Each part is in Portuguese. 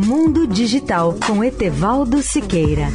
Mundo Digital com Etevaldo Siqueira.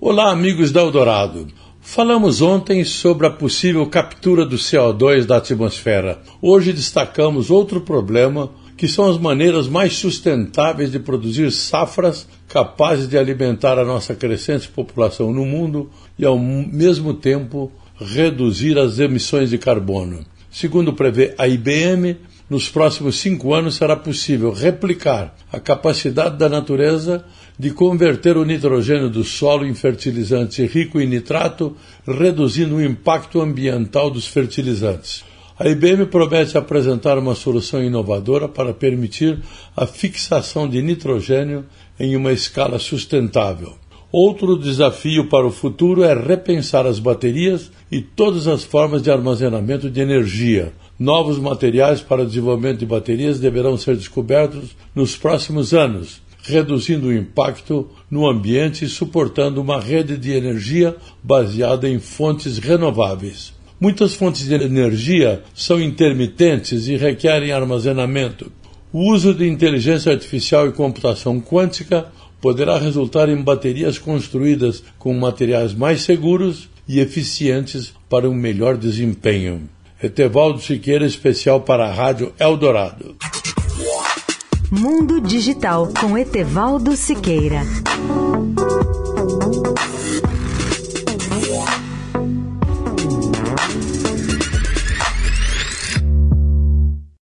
Olá, amigos da Eldorado. Falamos ontem sobre a possível captura do CO2 da atmosfera. Hoje destacamos outro problema, que são as maneiras mais sustentáveis de produzir safras capazes de alimentar a nossa crescente população no mundo e, ao mesmo tempo, reduzir as emissões de carbono. Segundo prevê a IBM, nos próximos cinco anos será possível replicar a capacidade da natureza de converter o nitrogênio do solo em fertilizante rico em nitrato, reduzindo o impacto ambiental dos fertilizantes. A IBM promete apresentar uma solução inovadora para permitir a fixação de nitrogênio em uma escala sustentável. Outro desafio para o futuro é repensar as baterias e todas as formas de armazenamento de energia. Novos materiais para o desenvolvimento de baterias deverão ser descobertos nos próximos anos, reduzindo o impacto no ambiente e suportando uma rede de energia baseada em fontes renováveis. Muitas fontes de energia são intermitentes e requerem armazenamento. O uso de inteligência artificial e computação quântica poderá resultar em baterias construídas com materiais mais seguros e eficientes para um melhor desempenho. Etevaldo Siqueira, especial para a Rádio Eldorado. Mundo Digital com Etevaldo Siqueira.